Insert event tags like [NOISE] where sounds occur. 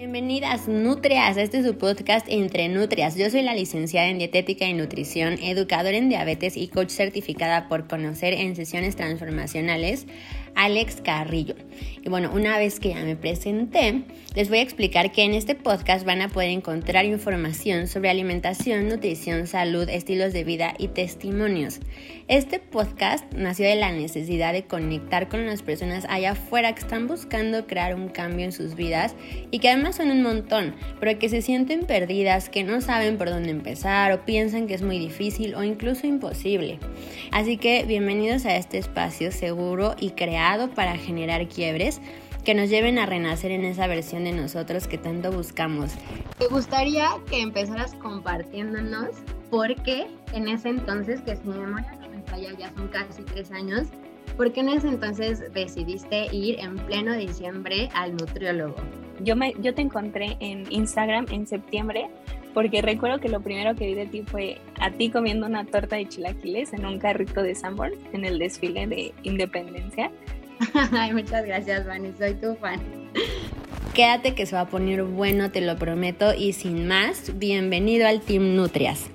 Bienvenidas Nutrias, este es su podcast Entre Nutrias. Yo soy la licenciada en Dietética y Nutrición, educadora en diabetes y coach certificada por conocer en sesiones transformacionales Alex Carrillo. Y bueno, una vez que ya me presenté, les voy a explicar que en este podcast van a poder encontrar información sobre alimentación, nutrición, salud, estilos de vida y testimonios. Este podcast nació de la necesidad de conectar con las personas allá afuera que están buscando crear un cambio en sus vidas y que además son un montón, pero que se sienten perdidas, que no saben por dónde empezar o piensan que es muy difícil o incluso imposible. Así que bienvenidos a este espacio seguro y creativo para generar quiebres que nos lleven a renacer en esa versión de nosotros que tanto buscamos. Me gustaría que empezaras compartiéndonos por qué en ese entonces, que si mi memoria no me falla, ya son casi tres años, ¿por qué en ese entonces decidiste ir en pleno diciembre al nutriólogo? Yo, me, yo te encontré en Instagram en septiembre porque recuerdo que lo primero que vi de ti fue a ti comiendo una torta de chilaquiles en un carrito de Sanborn en el desfile de Independencia. [LAUGHS] Ay, muchas gracias, Vani, soy tu fan. Quédate que se va a poner bueno, te lo prometo. Y sin más, bienvenido al Team Nutrias.